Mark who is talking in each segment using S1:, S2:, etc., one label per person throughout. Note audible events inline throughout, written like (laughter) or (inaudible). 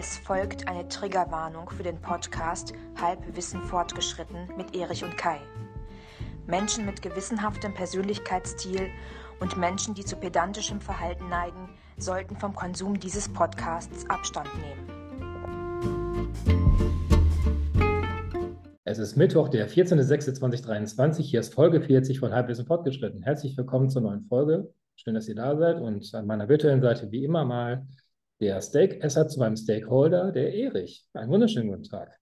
S1: Es folgt eine Triggerwarnung für den Podcast Halbwissen fortgeschritten mit Erich und Kai. Menschen mit gewissenhaftem Persönlichkeitsstil und Menschen, die zu pedantischem Verhalten neigen, sollten vom Konsum dieses Podcasts Abstand nehmen.
S2: Es ist Mittwoch, der 14.06.2023. Hier ist Folge 40 von Halbwissen fortgeschritten. Herzlich willkommen zur neuen Folge. Schön, dass ihr da seid und an meiner virtuellen Seite wie immer mal der Steakesser zu meinem Stakeholder, der Erich. Einen wunderschönen guten Tag.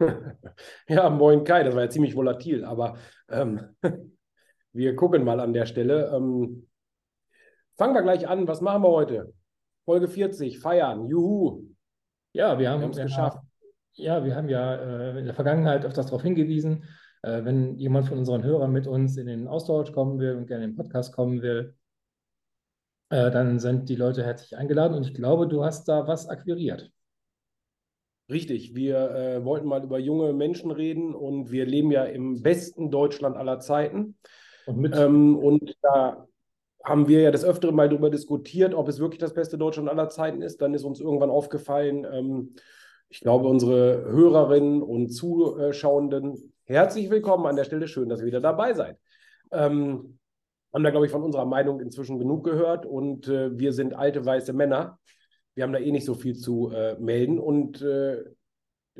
S2: (laughs)
S3: Ja, moin Kai, das war ja ziemlich volatil, aber ähm, (laughs) wir gucken mal an der Stelle. Ähm, fangen wir gleich an. Was machen wir heute? Folge 40, feiern, juhu.
S2: Ja, wir haben
S3: es geschafft.
S2: Ja, wir haben ja äh, in der Vergangenheit öfters darauf hingewiesen, äh, wenn jemand von unseren Hörern mit uns in den Austausch kommen will und gerne in den Podcast kommen will, äh, dann sind die Leute herzlich eingeladen und ich glaube, du hast da was akquiriert.
S3: Richtig, wir äh, wollten mal über junge Menschen reden und wir leben ja im besten Deutschland aller Zeiten.
S2: Und
S3: Ähm, und da haben wir ja des Öfteren mal darüber diskutiert, ob es wirklich das beste Deutschland aller Zeiten ist. Dann ist uns irgendwann aufgefallen, ähm, ich glaube, unsere Hörerinnen und Zuschauenden, herzlich willkommen an der Stelle. Schön, dass ihr wieder dabei seid. Ähm, haben da, glaube ich, von unserer Meinung inzwischen genug gehört und äh, wir sind alte weiße Männer. Wir haben da eh nicht so viel zu äh, melden und äh,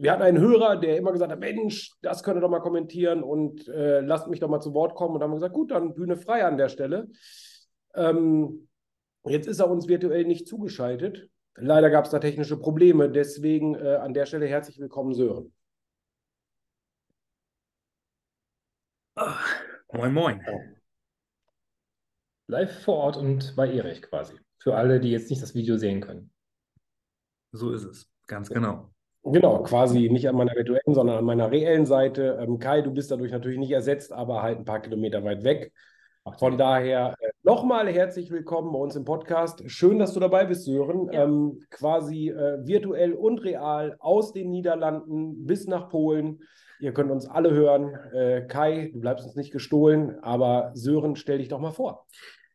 S3: wir hatten einen Hörer, der immer gesagt hat, Mensch, das könnt ihr doch mal kommentieren und äh, lasst mich doch mal zu Wort kommen. Und dann haben wir gesagt, gut, dann Bühne frei an der Stelle. Ähm, jetzt ist er uns virtuell nicht zugeschaltet. Leider gab es da technische Probleme. Deswegen äh, an der Stelle herzlich willkommen, Sören.
S4: Moin, moin.
S2: Live vor Ort und bei Erich quasi. Für alle, die jetzt nicht das Video sehen können.
S4: So ist es. Ganz genau.
S3: Genau, quasi nicht an meiner virtuellen, sondern an meiner reellen Seite. Ähm, Kai, du bist dadurch natürlich nicht ersetzt, aber halt ein paar Kilometer weit weg. Von daher äh, nochmal herzlich willkommen bei uns im Podcast. Schön, dass du dabei bist, Sören.
S1: Ja.
S3: Ähm, quasi äh, virtuell und real aus den Niederlanden bis nach Polen. Ihr könnt uns alle hören. Äh, Kai, du bleibst uns nicht gestohlen, aber Sören, stell dich doch mal vor.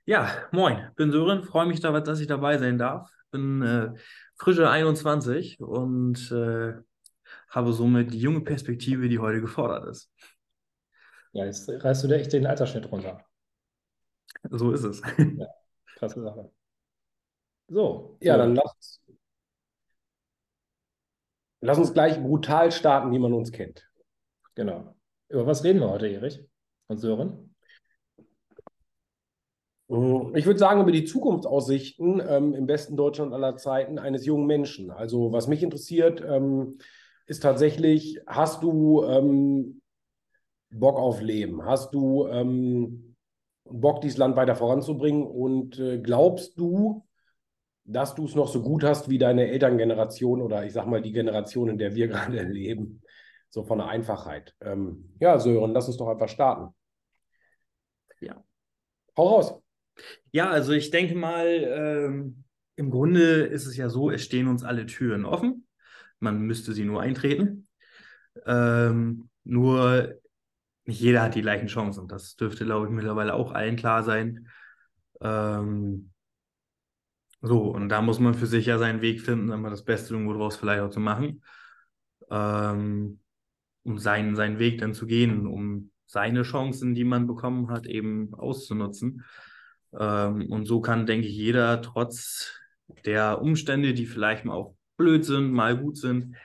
S4: Ja, moin. Bin Sören. Freue mich, da, dass ich dabei sein darf. Bin äh, frische 21 und äh, habe somit die junge Perspektive, die heute gefordert ist.
S2: Ja, jetzt reißt du dir echt den Altersschnitt runter.
S4: So ist es. (laughs)
S2: Krasse Sache. So,
S3: Ja,
S2: so.
S3: dann lass, lass uns gleich brutal starten, wie man uns kennt.
S2: Genau. Über was reden wir heute, Erich und Sören?
S3: Mm, Ich würde sagen, über die Zukunftsaussichten ähm, im besten Deutschland aller Zeiten eines jungen Menschen. Also, was mich interessiert, ähm, ist tatsächlich, hast du ähm, Bock auf Leben? Hast du ähm, Bock, dieses Land weiter voranzubringen? Und äh, glaubst du, dass du es noch so gut hast wie deine Elterngeneration oder ich sag mal die Generation, in der wir (laughs) gerade leben? So von der Einfachheit. Ähm, ja, Sören, lass uns doch einfach starten.
S4: Ja.
S3: Hau raus.
S4: Ja, also ich denke mal, ähm, im Grunde ist es ja so, es stehen uns alle Türen offen. Man müsste sie nur eintreten. Ähm, nur nicht jeder hat die gleichen Chancen. Das dürfte, glaube ich, mittlerweile auch allen klar sein. Ähm, so, und da muss man für sich ja seinen Weg finden, dann mal das Beste irgendwo draus vielleicht auch zu machen. Ähm, um seinen, seinen Weg dann zu gehen, um seine Chancen, die man bekommen hat, eben auszunutzen. Ähm, und so kann, denke ich, jeder trotz der Umstände, die vielleicht mal auch blöd sind, mal gut sind,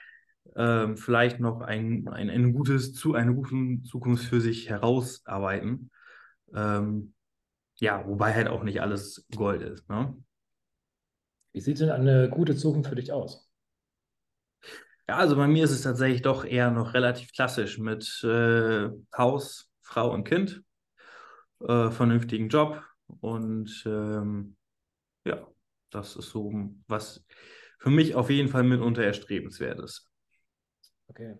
S4: ähm, vielleicht noch ein, ein, ein gutes, zu, eine gute Zukunft für sich herausarbeiten. Ähm, ja, wobei halt auch nicht alles Gold ist. Ne?
S2: Wie sieht denn eine gute Zukunft für dich aus?
S4: Ja, also bei mir ist es tatsächlich doch eher noch relativ klassisch mit äh, Haus, Frau und Kind, äh, vernünftigen Job und ähm, ja, das ist so, was für mich auf jeden Fall mitunter erstrebenswert ist.
S2: Okay.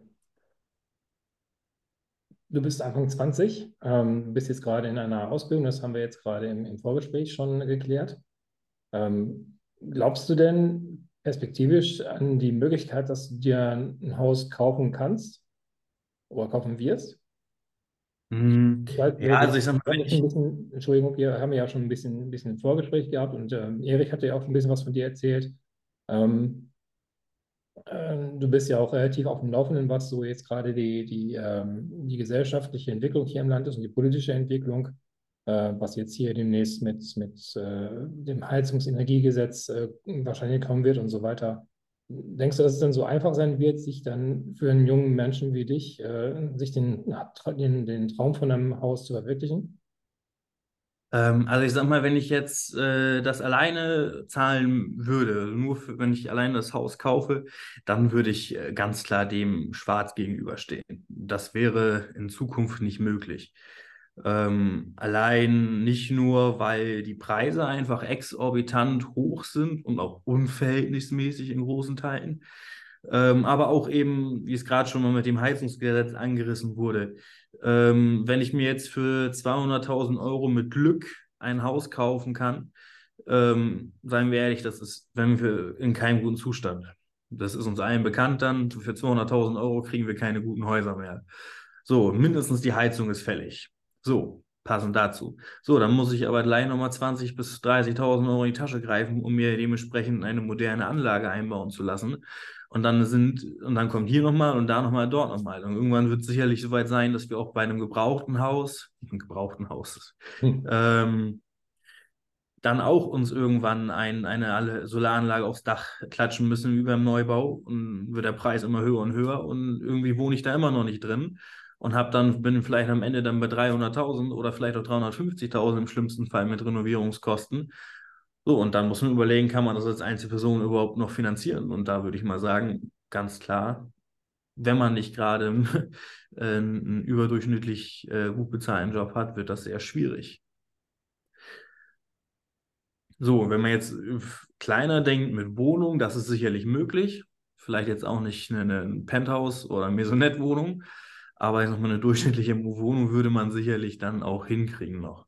S2: Du bist Anfang 20, ähm, bist jetzt gerade in einer Ausbildung, das haben wir jetzt gerade im, im Vorgespräch schon geklärt. Ähm, glaubst du denn perspektivisch an die Möglichkeit, dass du dir ein Haus kaufen kannst oder kaufen wirst?
S4: Hm,
S2: weiß,
S4: Ja, also ich sag mal, ich,
S2: bisschen, Entschuldigung, wir haben ja schon ein bisschen, ein bisschen ein Vorgespräch gehabt und ähm, Erich hatte ja auch schon ein bisschen was von dir erzählt. Ähm, ähm, du bist ja auch relativ auf dem Laufenden, was so jetzt gerade die, die, ähm, die gesellschaftliche Entwicklung hier im Land ist und die politische Entwicklung, was jetzt hier demnächst mit, mit äh, dem Heizungsenergiegesetz äh, wahrscheinlich kommen wird und so weiter. Denkst du, dass es dann so einfach sein wird, sich dann für einen jungen Menschen wie dich, äh, sich den, den, den Traum von einem Haus zu verwirklichen?
S4: Ähm, also ich sag mal, wenn ich jetzt äh, das alleine zahlen würde, nur für, wenn ich alleine das Haus kaufe, dann würde ich äh, ganz klar dem Schwarz gegenüberstehen. Das wäre in Zukunft nicht möglich. Ähm, allein nicht nur, weil die Preise einfach exorbitant hoch sind und auch unverhältnismäßig in großen Teilen, ähm, aber auch eben, wie es gerade schon mal mit dem Heizungsgesetz angerissen wurde, ähm, wenn ich mir jetzt für 200.000 Euro mit Glück ein Haus kaufen kann, ähm, seien wir ehrlich, das ist, wenn wir in keinem guten Zustand. Das ist uns allen bekannt dann. Für 200.000 Euro kriegen wir keine guten Häuser mehr. So, mindestens die Heizung ist fällig. So, passend dazu. So, dann muss ich aber gleich nochmal 20.000 bis 30.000 Euro in die Tasche greifen, um mir dementsprechend eine moderne Anlage einbauen zu lassen. Und dann sind, und dann kommt hier nochmal und da nochmal, dort nochmal. Und irgendwann wird es sicherlich soweit sein, dass wir auch bei einem gebrauchten Haus, einem (laughs) gebrauchten Haus, hm. ähm, dann auch uns irgendwann ein, eine Solaranlage aufs Dach klatschen müssen wie beim Neubau und wird der Preis immer höher und höher und irgendwie wohne ich da immer noch nicht drin und habe dann bin vielleicht am Ende dann bei 300.000 oder vielleicht auch 350.000 im schlimmsten Fall mit Renovierungskosten so, und dann muss man überlegen, kann man das als Einzelperson überhaupt noch finanzieren? Und da würde ich mal sagen, ganz klar, wenn man nicht gerade (laughs) einen überdurchschnittlich äh, gut bezahlten Job hat, wird das sehr schwierig. So, wenn man jetzt äh, kleiner denkt mit Wohnung, das ist sicherlich möglich. Vielleicht jetzt auch nicht eine, eine Penthouse- oder Maisonette-Wohnung, aber ich sag mal, eine durchschnittliche Wohnung würde man sicherlich dann auch hinkriegen noch.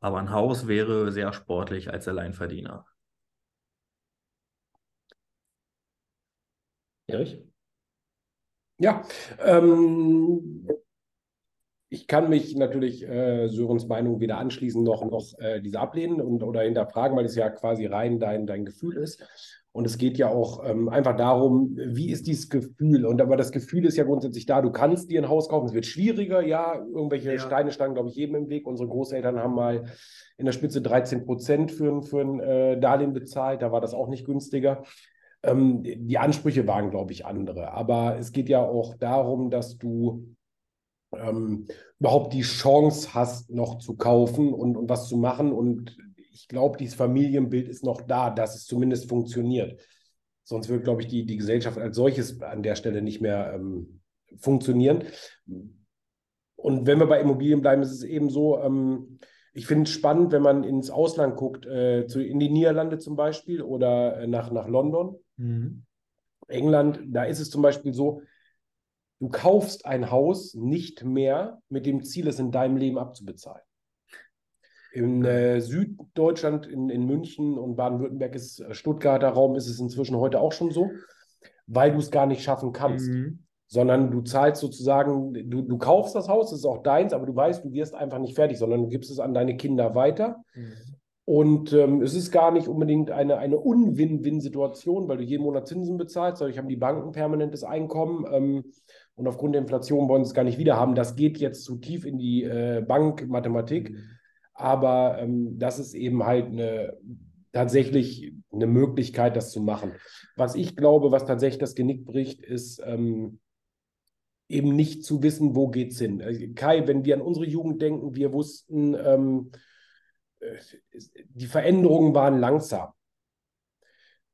S4: Aber ein Haus wäre sehr sportlich als Alleinverdiener.
S2: Erich?
S3: Ja, ähm, ich kann mich natürlich äh, Sörens Meinung weder anschließen noch, noch äh, diese ablehnen und, oder hinterfragen, weil es ja quasi rein dein, dein Gefühl ist. Und es geht ja auch ähm, einfach darum, wie ist dieses Gefühl? Und aber das Gefühl ist ja grundsätzlich da, du kannst dir ein Haus kaufen, es wird schwieriger, ja, irgendwelche ja. Steine standen, glaube ich, jedem im Weg. Unsere Großeltern haben mal in der Spitze 13 Prozent für, für ein äh, Darlehen bezahlt, da war das auch nicht günstiger. Ähm, die Ansprüche waren, glaube ich, andere. Aber es geht ja auch darum, dass du ähm, überhaupt die Chance hast, noch zu kaufen und, und was zu machen. Und ich glaube, dieses Familienbild ist noch da, dass es zumindest funktioniert. Sonst wird, glaube ich, die, die Gesellschaft als solches an der Stelle nicht mehr ähm, funktionieren. Und wenn wir bei Immobilien bleiben, ist es eben so, ähm, ich finde es spannend, wenn man ins Ausland guckt, äh, zu, in die Niederlande zum Beispiel oder äh, nach, nach London, mhm. England, da ist es zum Beispiel so, du kaufst ein Haus nicht mehr mit dem Ziel, es in deinem Leben abzubezahlen. In äh, Süddeutschland, in, in München und Baden-Württemberg ist äh, Stuttgarter Raum, ist es inzwischen heute auch schon so, weil du es gar nicht schaffen kannst. Mhm. Sondern du zahlst sozusagen, du, du kaufst das Haus, es ist auch deins, aber du weißt, du wirst einfach nicht fertig, sondern du gibst es an deine Kinder weiter. Mhm. Und ähm, es ist gar nicht unbedingt eine, eine Un-Win-Win-Situation, weil du jeden Monat Zinsen bezahlst. Dadurch haben die Banken permanentes Einkommen. Ähm, und aufgrund der Inflation wollen sie es gar nicht wieder haben. Das geht jetzt zu tief in die äh, Bankmathematik. Mhm. Aber ähm, das ist eben halt eine, tatsächlich eine Möglichkeit, das zu machen. Was ich glaube, was tatsächlich das Genick bricht, ist ähm, eben nicht zu wissen, wo geht's hin. Äh, Kai, wenn wir an unsere Jugend denken, wir wussten, ähm, äh, die Veränderungen waren langsam.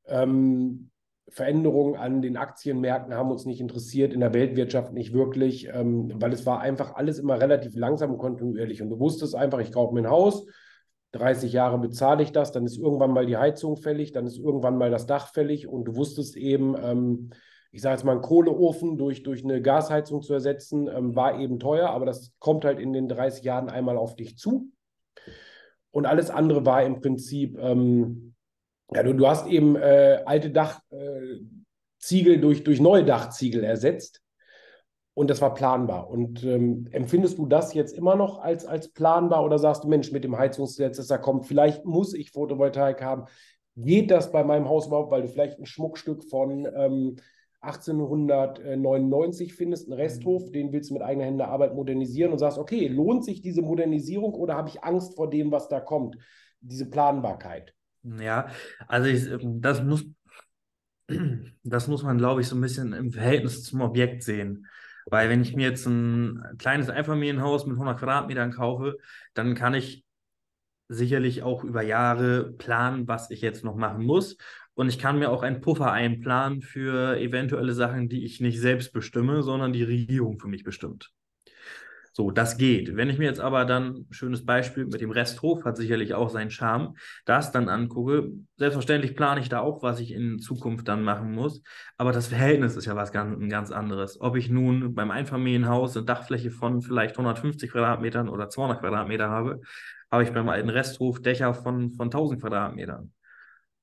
S3: Ähm, Veränderungen an den Aktienmärkten haben uns nicht interessiert, in der Weltwirtschaft nicht wirklich, ähm, weil es war einfach alles immer relativ langsam und kontinuierlich. Und du wusstest einfach, ich kaufe mir ein Haus, 30 Jahre bezahle ich das, dann ist irgendwann mal die Heizung fällig, dann ist irgendwann mal das Dach fällig und du wusstest eben, ähm, ich sage jetzt mal, einen Kohleofen durch, durch eine Gasheizung zu ersetzen, ähm, war eben teuer, aber das kommt halt in den 30 Jahren einmal auf dich zu. Und alles andere war im Prinzip, ähm, ja, du, du hast eben äh, alte Dachziegel äh, durch, durch neue Dachziegel ersetzt. Und das war planbar. Und ähm, empfindest du das jetzt immer noch als, als planbar oder sagst du, Mensch, mit dem Heizungsgesetz, das da kommt, vielleicht muss ich Photovoltaik haben. Geht das bei meinem Haus überhaupt, weil du vielleicht ein Schmuckstück von ähm, 1899 findest, einen Resthof,
S4: Mhm.
S3: den willst du mit eigener Hände Arbeit modernisieren und sagst, okay, lohnt sich diese Modernisierung oder habe ich Angst vor dem, was da kommt? Diese Planbarkeit.
S4: Ja, also ich, das muss, (clears throat) das muss man, glaube ich, so ein bisschen im Verhältnis zum Objekt sehen. Weil wenn ich mir jetzt ein kleines Einfamilienhaus mit 100 Quadratmetern kaufe, dann kann ich sicherlich auch über Jahre planen, was ich jetzt noch machen muss. Und ich kann mir auch einen Puffer einplanen für eventuelle Sachen, die ich nicht selbst bestimme, sondern die Regierung für mich bestimmt. So, das geht. Wenn ich mir jetzt aber dann, schönes Beispiel mit dem Resthof, hat sicherlich auch seinen Charme, das dann angucke, selbstverständlich plane ich da auch, was ich in Zukunft dann machen muss, aber das Verhältnis ist ja was ganz, ganz anderes. Ob ich nun beim Einfamilienhaus eine Dachfläche von vielleicht 150 Quadratmetern oder 200 Quadratmeter habe, habe ich beim alten Resthof Dächer von, von 1000 Quadratmetern.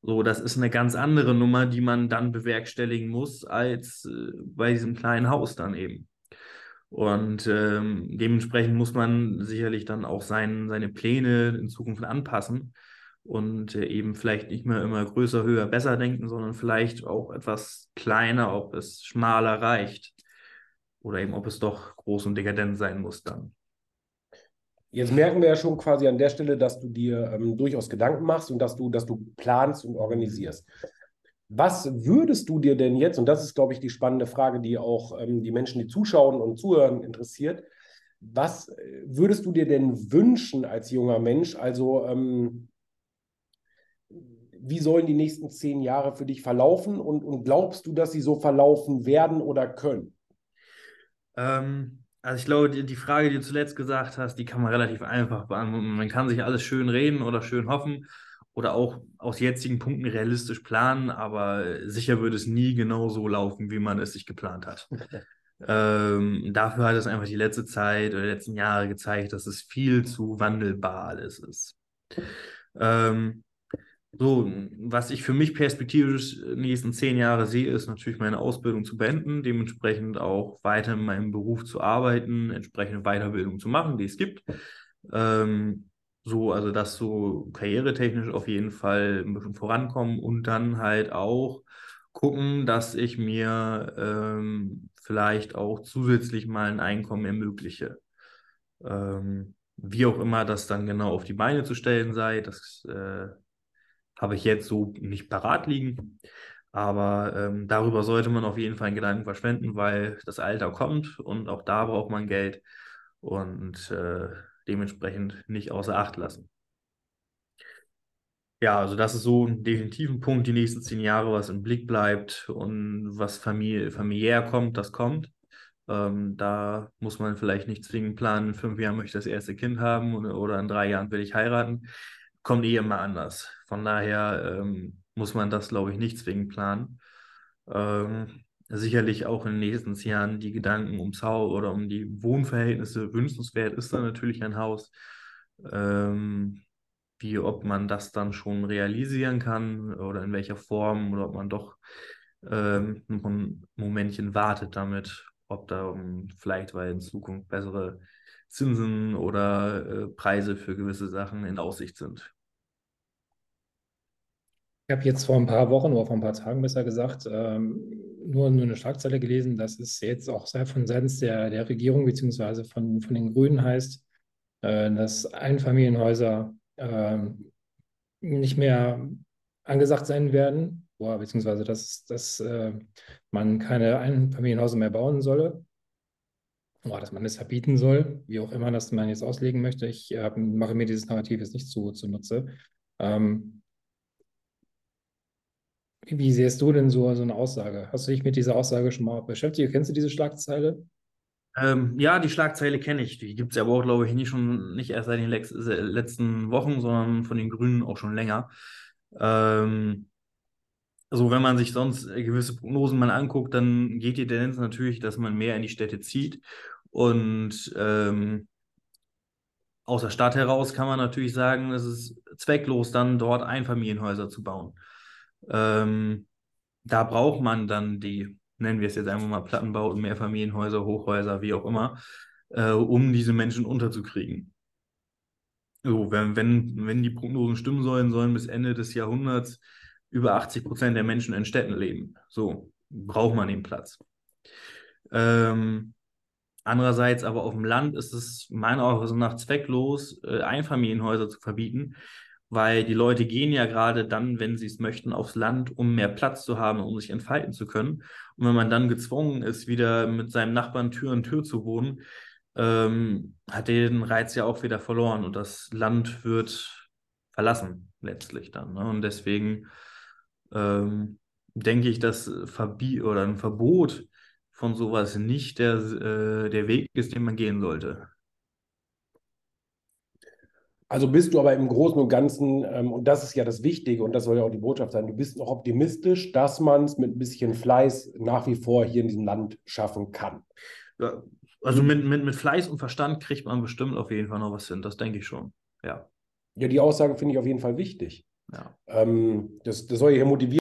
S4: So, das ist eine ganz andere Nummer, die man dann bewerkstelligen muss, als äh, bei diesem kleinen Haus dann eben. Und ähm, dementsprechend muss man sicherlich dann auch sein, seine Pläne in Zukunft anpassen und äh, eben vielleicht nicht mehr immer größer, höher, besser denken, sondern vielleicht auch etwas kleiner, ob es schmaler reicht oder eben ob es doch groß und dekadent sein muss dann.
S3: Jetzt merken wir ja schon quasi an der Stelle, dass du dir ähm, durchaus Gedanken machst und dass du, dass du planst und organisierst. Was würdest du dir denn jetzt, und das ist, glaube ich, die spannende Frage, die auch ähm, die Menschen, die zuschauen und zuhören, interessiert, was äh, würdest du dir denn wünschen als junger Mensch? Also, ähm, wie sollen die nächsten zehn Jahre für dich verlaufen und, und glaubst du, dass sie so verlaufen werden oder können?
S4: Ähm, also ich glaube, die, die Frage, die du zuletzt gesagt hast, die kann man relativ einfach beantworten. Man kann sich alles schön reden oder schön hoffen oder auch aus jetzigen Punkten realistisch planen, aber sicher wird es nie genau so laufen, wie man es sich geplant hat. (laughs) ähm, dafür hat es einfach die letzte Zeit oder die letzten Jahre gezeigt, dass es viel zu wandelbar alles ist. Ähm, so, was ich für mich perspektivisch in den nächsten zehn Jahre sehe, ist natürlich meine Ausbildung zu beenden, dementsprechend auch weiter in meinem Beruf zu arbeiten, entsprechende Weiterbildung zu machen, die es gibt. Ähm, so, also das so karrieretechnisch auf jeden Fall ein bisschen vorankommen und dann halt auch gucken, dass ich mir ähm, vielleicht auch zusätzlich mal ein Einkommen ermögliche. Ähm, wie auch immer das dann genau auf die Beine zu stellen sei, das äh, habe ich jetzt so nicht parat liegen. Aber ähm, darüber sollte man auf jeden Fall einen Gedanken verschwenden, weil das Alter kommt und auch da braucht man Geld und äh, dementsprechend nicht außer Acht lassen. Ja, also das ist so ein definitiven Punkt, die nächsten zehn Jahre, was im Blick bleibt und was Familie, familiär kommt, das kommt. Ähm, da muss man vielleicht nicht zwingend planen, in fünf Jahren möchte ich das erste Kind haben oder, oder in drei Jahren will ich heiraten. Kommt eh immer anders. Von daher ähm, muss man das, glaube ich, nicht zwingend planen. Ähm, sicherlich auch in den nächsten Jahren die Gedanken ums Haus oder um die Wohnverhältnisse wünschenswert ist dann natürlich ein Haus. Ähm, wie ob man das dann schon realisieren kann oder in welcher Form oder ob man doch ähm, noch ein Momentchen wartet damit, ob da um, vielleicht weil in Zukunft bessere Zinsen oder äh, Preise für gewisse Sachen in Aussicht sind.
S2: Ich habe jetzt vor ein paar Wochen oder vor ein paar Tagen besser gesagt, ähm, nur, nur eine Schlagzeile gelesen, dass es jetzt auch von seitens der, der Regierung beziehungsweise von, von den Grünen heißt, äh, dass Einfamilienhäuser äh, nicht mehr angesagt sein werden, boah, beziehungsweise dass, dass äh, man keine Einfamilienhäuser mehr bauen solle, oder dass man es verbieten soll, wie auch immer das man jetzt auslegen möchte. Ich äh, mache mir dieses Narrativ jetzt nicht zu, zunutze. Ähm, wie siehst du denn so, so eine Aussage? Hast du dich mit dieser Aussage schon mal beschäftigt? Kennst du diese Schlagzeile?
S4: Ähm, ja, die Schlagzeile kenne ich. Die gibt es ja aber auch, glaube ich, nicht schon nicht erst seit den lex- letzten Wochen, sondern von den Grünen auch schon länger. Ähm, also wenn man sich sonst gewisse Prognosen mal anguckt, dann geht die Tendenz natürlich, dass man mehr in die Städte zieht. Und ähm, aus der Stadt heraus kann man natürlich sagen, es ist zwecklos, dann dort Einfamilienhäuser zu bauen. Ähm, da braucht man dann die, nennen wir es jetzt einfach mal Plattenbauten, Mehrfamilienhäuser, Hochhäuser, wie auch immer, äh, um diese Menschen unterzukriegen. So, wenn, wenn, wenn die Prognosen stimmen sollen, sollen bis Ende des Jahrhunderts über 80 Prozent der Menschen in Städten leben. So, braucht man den Platz. Ähm, andererseits aber auf dem Land ist es meiner Auffassung nach zwecklos, äh, Einfamilienhäuser zu verbieten, weil die Leute gehen ja gerade dann, wenn sie es möchten, aufs Land, um mehr Platz zu haben, um sich entfalten zu können. Und wenn man dann gezwungen ist, wieder mit seinem Nachbarn Tür an Tür zu wohnen, ähm, hat den Reiz ja auch wieder verloren und das Land wird verlassen letztlich dann. Ne? Und deswegen ähm, denke ich, dass Verbi oder ein Verbot von sowas nicht der, äh, der Weg ist, den man gehen sollte.
S3: Also bist du aber im Großen und Ganzen, ähm, und das ist ja das Wichtige und das soll ja auch die Botschaft sein, du bist noch optimistisch, dass man es mit ein bisschen Fleiß nach wie vor hier in diesem Land schaffen kann.
S4: Ja, also mit, mit, mit Fleiß und Verstand kriegt man bestimmt auf jeden Fall noch was hin, das denke ich schon. Ja.
S3: Ja, die Aussage finde ich auf jeden Fall wichtig.
S4: Ja.
S3: Ähm, das, das soll ja motivieren.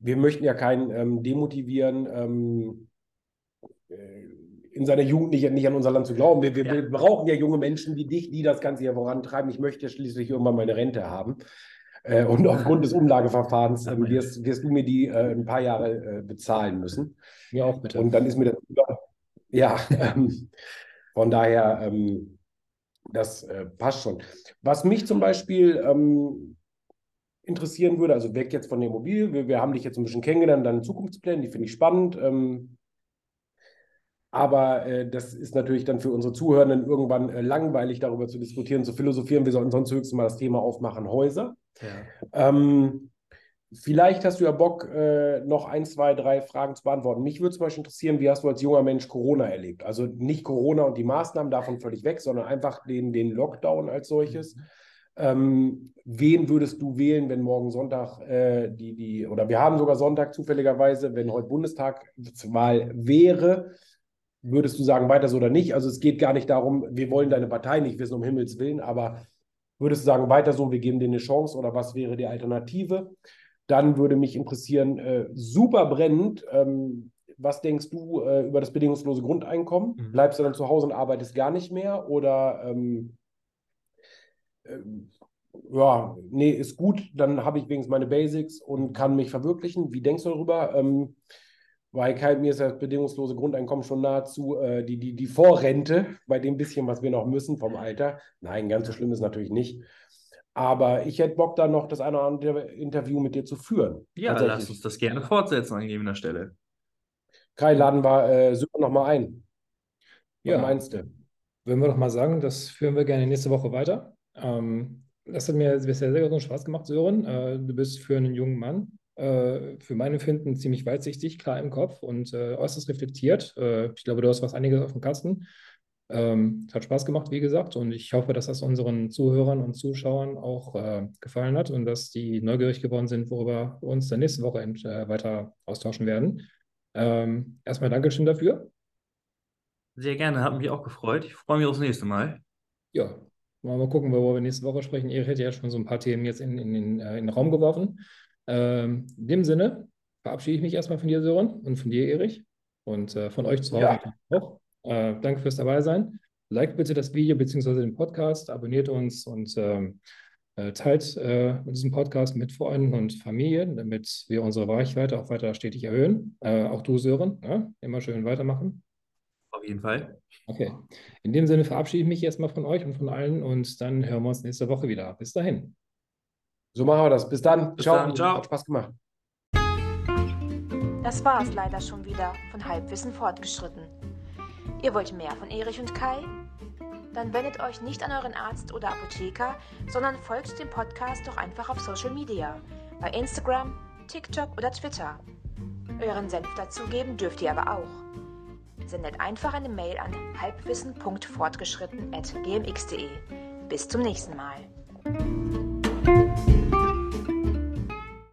S3: Wir möchten ja keinen ähm, demotivieren, ähm, äh, in seiner Jugend nicht, nicht, an unser Land zu glauben. Wir, wir, ja. wir, brauchen ja junge Menschen wie dich, die das Ganze hier vorantreiben. Ich möchte schließlich irgendwann meine Rente haben. Äh, und aufgrund des (laughs) Umlageverfahrens äh, wirst, wirst, du mir die äh, ein paar Jahre äh, bezahlen müssen.
S2: Ja, auch bitte.
S3: Und dann ist mir das. Ja, ähm, von daher, ähm, das äh, passt schon. Was mich zum Beispiel ähm, interessieren würde, also weg jetzt von der Immobilie, wir, wir haben dich jetzt ein bisschen kennengelernt, deine Zukunftspläne, die finde ich spannend. Ähm, aber äh, das ist natürlich dann für unsere Zuhörenden irgendwann äh, langweilig, darüber zu diskutieren, zu philosophieren. Wir sollten sonst höchstens mal das Thema aufmachen, Häuser. Ja. Ähm, vielleicht hast du ja Bock, äh, noch ein, zwei, drei Fragen zu beantworten. Mich würde zum Beispiel interessieren, wie hast du als junger Mensch Corona erlebt? Also nicht Corona und die Maßnahmen davon völlig weg, sondern einfach den, den Lockdown als solches. Mhm. Ähm, wen würdest du wählen, wenn morgen Sonntag äh, die, die, oder wir haben sogar Sonntag zufälligerweise, wenn heute Bundestagswahl wäre, würdest du sagen, weiter so oder nicht? Also es geht gar nicht darum, wir wollen deine Partei nicht wissen, um Himmels Willen, aber würdest du sagen, weiter so, wir geben dir eine Chance oder was wäre die Alternative? Dann würde mich interessieren, äh, super brennend, ähm, was denkst du äh, über das bedingungslose Grundeinkommen? Mhm. Bleibst du dann zu Hause und arbeitest gar nicht mehr oder ähm, ähm, ja, nee, ist gut, dann habe ich wenigstens meine Basics und kann mich verwirklichen. Wie denkst du darüber? Ähm, weil Kai, mir ist das bedingungslose Grundeinkommen schon nahezu äh, die, die, die Vorrente bei dem bisschen, was wir noch müssen vom Alter. Nein, ganz so schlimm ist natürlich nicht. Aber ich hätte Bock, da noch das eine oder andere Interview mit dir zu führen.
S4: Ja, lass uns das gerne fortsetzen an gegebener Stelle.
S3: Kai, laden wir äh, Sören nochmal ein.
S2: Was ja. meinst du? Würden wir doch mal sagen, das führen wir gerne nächste Woche weiter. Ähm, das hat mir bisher sehr großen Spaß gemacht, Sören. Äh, du bist für einen jungen Mann, äh, für mein Empfinden ziemlich weitsichtig, klar im Kopf und äh, äußerst reflektiert. Äh, ich glaube, du hast was einiges auf dem Kasten. Ähm, hat Spaß gemacht, wie gesagt, und ich hoffe, dass das unseren Zuhörern und Zuschauern auch äh, gefallen hat und dass die neugierig geworden sind, worüber wir uns dann nächste Woche äh, weiter austauschen werden. Ähm, erstmal Dankeschön dafür.
S4: Sehr gerne, hat mich auch gefreut. Ich freue mich aufs nächste Mal.
S2: Ja, Mal, mal gucken, worüber wir nächste Woche sprechen. Ihr hättet ja schon so ein paar Themen jetzt in, in, in, äh, in den Raum geworfen. Ähm, in dem Sinne verabschiede ich mich erstmal von dir, Sören, und von dir, Erich, und äh, von euch zu Hause ja. auch. Äh, danke fürs Dabeisein. Like bitte das Video bzw. den Podcast, abonniert uns und ähm, äh, teilt äh, diesen Podcast mit Freunden und Familien, damit wir unsere Reichweite auch weiter stetig erhöhen. Äh, auch du, Sören, ja? Ne? immer schön weitermachen.
S4: Auf jeden Fall.
S2: Okay. In dem Sinne verabschiede ich mich erstmal von euch und von allen und dann hören wir uns nächste Woche wieder. Bis dahin.
S3: So machen wir das. Bis dann.
S4: Bis Ciao. Dann. Ciao.
S3: Hat Spaß gemacht.
S1: Das war es leider schon wieder von Halbwissen fortgeschritten. Ihr wollt mehr von Erich und Kai? Dann wendet euch nicht an euren Arzt oder Apotheker, sondern folgt dem Podcast doch einfach auf Social Media, bei Instagram, TikTok oder Twitter. Euren Senf dazugeben dürft ihr aber auch sendet einfach eine Mail an halbwissen.fortgeschritten.gmx.de. Bis zum nächsten Mal.